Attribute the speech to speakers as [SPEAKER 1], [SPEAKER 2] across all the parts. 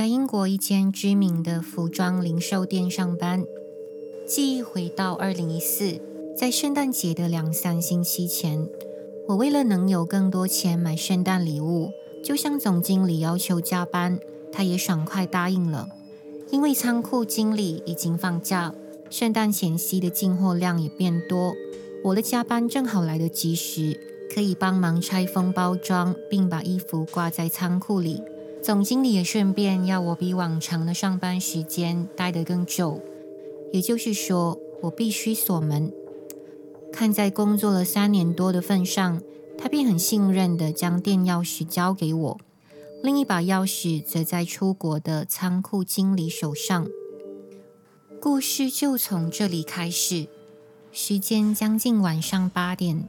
[SPEAKER 1] 在英国一间知名的服装零售店上班。记忆回到二零一四，在圣诞节的两三星期前，我为了能有更多钱买圣诞礼物，就向总经理要求加班，他也爽快答应了。因为仓库经理已经放假，圣诞前夕的进货量也变多，我的加班正好来得及时，可以帮忙拆封包装，并把衣服挂在仓库里。总经理也顺便要我比往常的上班时间待得更久，也就是说，我必须锁门。看在工作了三年多的份上，他便很信任地将店钥匙交给我，另一把钥匙则在出国的仓库经理手上。故事就从这里开始。时间将近晚上八点，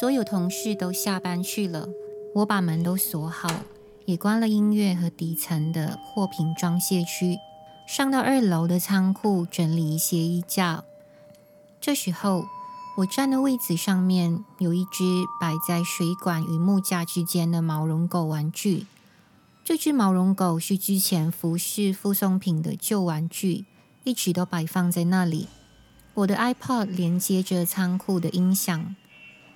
[SPEAKER 1] 所有同事都下班去了，我把门都锁好。也关了音乐和底层的货品装卸区，上到二楼的仓库整理一些衣架。这时候，我站的位置上面有一只摆在水管与木架之间的毛绒狗玩具。这只毛绒狗是之前服饰附送品的旧玩具，一直都摆放在那里。我的 iPod 连接着仓库的音响，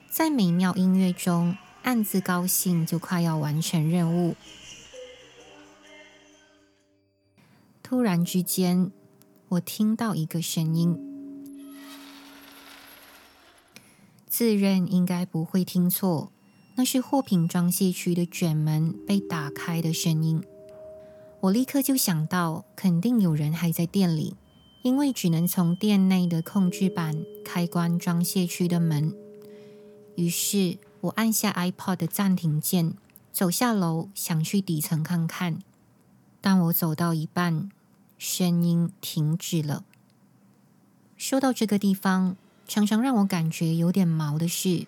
[SPEAKER 1] 在美妙音乐中。暗自高兴，就快要完成任务。突然之间，我听到一个声音，自认应该不会听错，那是货品装卸区的卷门被打开的声音。我立刻就想到，肯定有人还在店里，因为只能从店内的控制板开关装卸区的门。于是。我按下 iPod 的暂停键，走下楼，想去底层看看。当我走到一半，声音停止了。说到这个地方，常常让我感觉有点毛的是，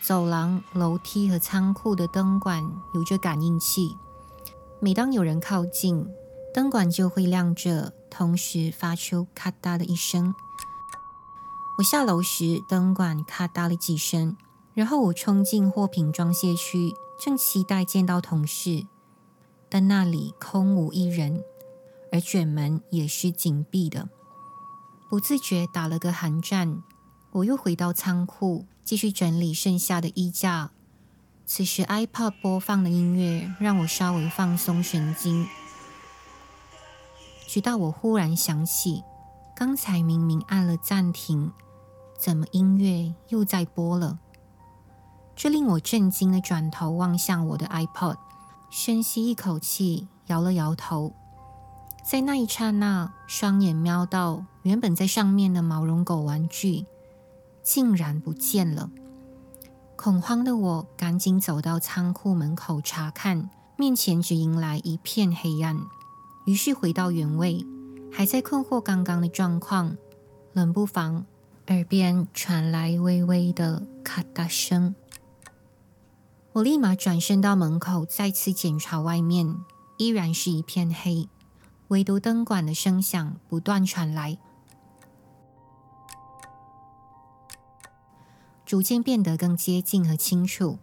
[SPEAKER 1] 走廊、楼梯和仓库的灯管有着感应器。每当有人靠近，灯管就会亮着，同时发出咔嗒的一声。我下楼时，灯管咔嗒了几声。然后我冲进货品装卸区，正期待见到同事，但那里空无一人，而卷门也是紧闭的。不自觉打了个寒战，我又回到仓库，继续整理剩下的衣架。此时 iPod 播放的音乐让我稍微放松神经，直到我忽然想起，刚才明明按了暂停，怎么音乐又在播了？这令我震惊的转头望向我的 iPod，深吸一口气，摇了摇头。在那一刹那，双眼瞄到原本在上面的毛绒狗玩具，竟然不见了。恐慌的我赶紧走到仓库门口查看，面前只迎来一片黑暗。于是回到原位，还在困惑刚刚的状况，冷不防耳边传来微微的咔嗒声。我立马转身到门口，再次检查外面，依然是一片黑，唯独灯管的声响不断传来，逐渐变得更接近和清楚。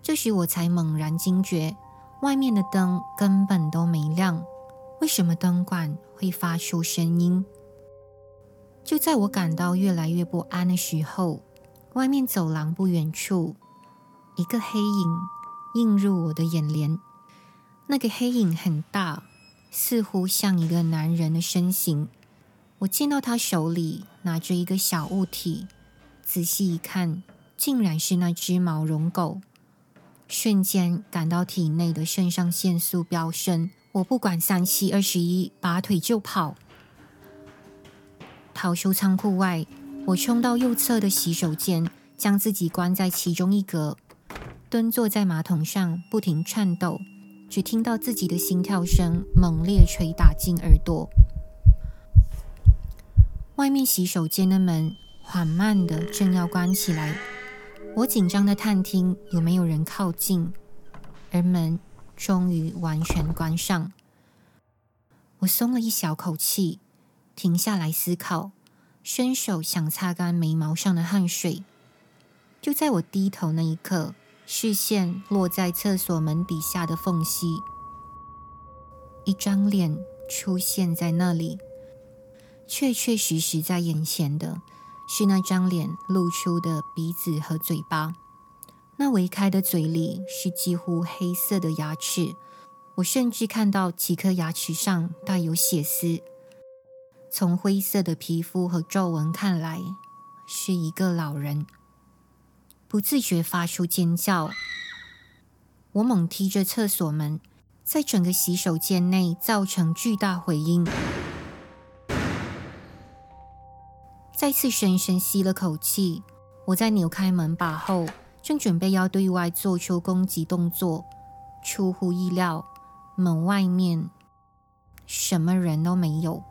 [SPEAKER 1] 这时我才猛然惊觉，外面的灯根本都没亮，为什么灯管会发出声音？就在我感到越来越不安的时候，外面走廊不远处。一个黑影映入我的眼帘，那个黑影很大，似乎像一个男人的身形。我见到他手里拿着一个小物体，仔细一看，竟然是那只毛绒狗。瞬间感到体内的肾上腺素飙升，我不管三七二十一，拔腿就跑。逃出仓库外，我冲到右侧的洗手间，将自己关在其中一格。蹲坐在马桶上，不停颤抖，只听到自己的心跳声猛烈捶打进耳朵。外面洗手间的门缓慢的正要关起来，我紧张的探听有没有人靠近，而门终于完全关上。我松了一小口气，停下来思考，伸手想擦干眉毛上的汗水。就在我低头那一刻，视线落在厕所门底下的缝隙，一张脸出现在那里，确确实实在眼前的是那张脸露出的鼻子和嘴巴。那微开的嘴里是几乎黑色的牙齿，我甚至看到几颗牙齿上带有血丝。从灰色的皮肤和皱纹看来，是一个老人。不自觉发出尖叫，我猛踢着厕所门，在整个洗手间内造成巨大回音。再次深深吸了口气，我在扭开门把后，正准备要对外做出攻击动作，出乎意料，门外面什么人都没有。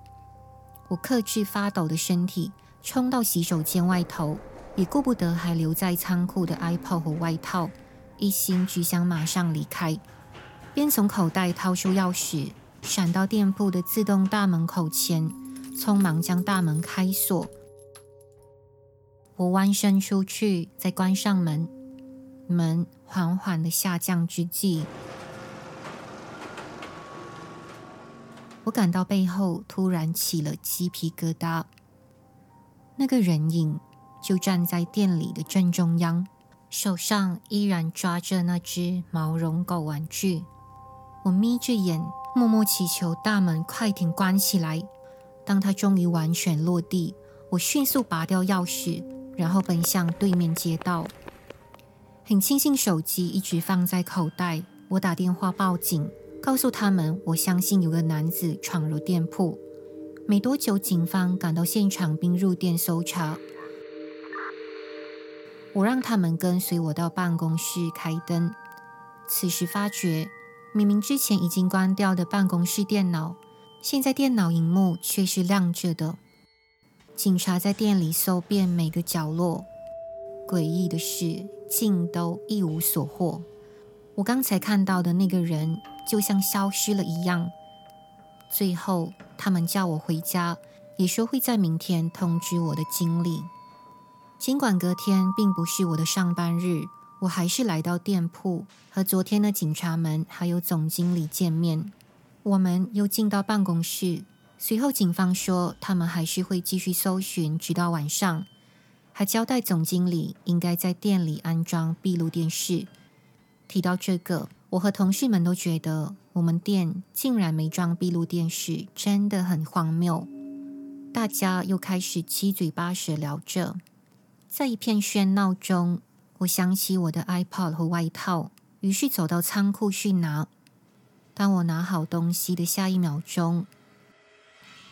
[SPEAKER 1] 我克制发抖的身体，冲到洗手间外头。也顾不得还留在仓库的 iPod 和外套，一心只想马上离开。边从口袋掏出钥匙，闪到店铺的自动大门口前，匆忙将大门开锁。我弯身出去，再关上门。门缓缓的下降之际，我感到背后突然起了鸡皮疙瘩。那个人影。就站在店里的正中央，手上依然抓着那只毛绒狗玩具。我眯着眼，默默祈求大门快点关起来。当它终于完全落地，我迅速拔掉钥匙，然后奔向对面街道。很庆幸手机一直放在口袋，我打电话报警，告诉他们我相信有个男子闯入店铺。没多久，警方赶到现场并入店搜查。我让他们跟随我到办公室开灯。此时发觉，明明之前已经关掉的办公室电脑，现在电脑荧幕却是亮着的。警察在店里搜遍每个角落，诡异的是，竟都一无所获。我刚才看到的那个人，就像消失了一样。最后，他们叫我回家，也说会在明天通知我的经理。尽管隔天并不是我的上班日，我还是来到店铺和昨天的警察们还有总经理见面。我们又进到办公室，随后警方说他们还是会继续搜寻，直到晚上，还交代总经理应该在店里安装闭路电视。提到这个，我和同事们都觉得我们店竟然没装闭路电视，真的很荒谬。大家又开始七嘴八舌聊着。在一片喧闹中，我想起我的 iPod 和外套，于是走到仓库去拿。当我拿好东西的下一秒钟，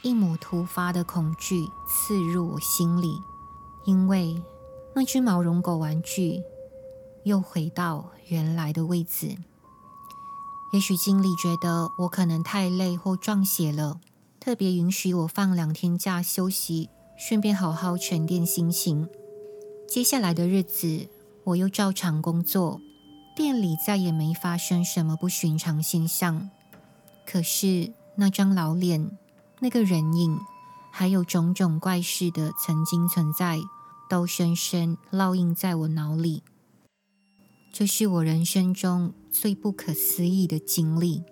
[SPEAKER 1] 一抹突发的恐惧刺入我心里，因为那只毛绒狗玩具又回到原来的位置。也许经理觉得我可能太累或撞邪了，特别允许我放两天假休息，顺便好好沉淀心情。接下来的日子，我又照常工作，店里再也没发生什么不寻常现象。可是那张老脸、那个人影，还有种种怪事的曾经存在，都深深烙印在我脑里。这是我人生中最不可思议的经历。